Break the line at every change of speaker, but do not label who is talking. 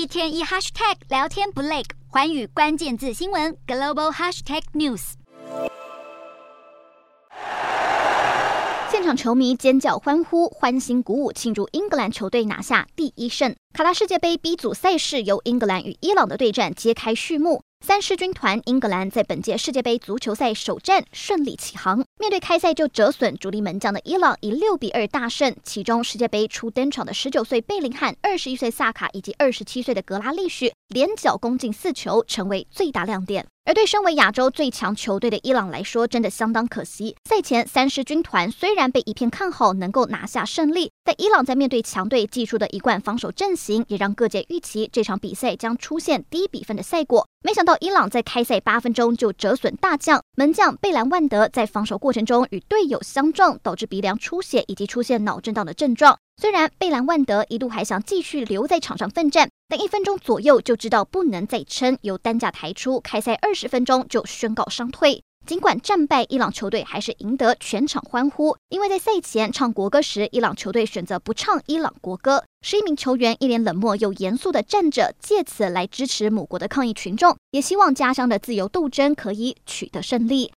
一天一 hashtag 聊天不累，寰宇关键字新闻 global hashtag news。现场球迷尖叫欢呼，欢欣鼓舞，庆祝英格兰球队拿下第一胜。卡拉世界杯 B 组赛事由英格兰与伊朗的对战揭开序幕。三狮军团英格兰在本届世界杯足球赛首战顺利起航，面对开赛就折损主力门将的伊朗，以六比二大胜。其中世界杯初登场的十九岁贝林汉、二十一岁萨卡以及二十七岁的格拉利什连脚攻进四球，成为最大亮点。而对身为亚洲最强球队的伊朗来说，真的相当可惜。赛前三狮军团虽然被一片看好能够拿下胜利，但伊朗在面对强队祭出的一贯防守阵型，也让各界预期这场比赛将出现低比分的赛果。没想到伊朗在开赛八分钟就折损大将门将贝兰万德，在防守过程中与队友相撞，导致鼻梁出血以及出现脑震荡的症状。虽然贝兰万德一度还想继续留在场上奋战，但一分钟左右就知道不能再撑，由担架抬出。开赛二十分钟就宣告伤退。尽管战败，伊朗球队还是赢得全场欢呼，因为在赛前唱国歌时，伊朗球队选择不唱伊朗国歌。十一名球员一脸冷漠又严肃地站着，借此来支持母国的抗议群众，也希望家乡的自由斗争可以取得胜利。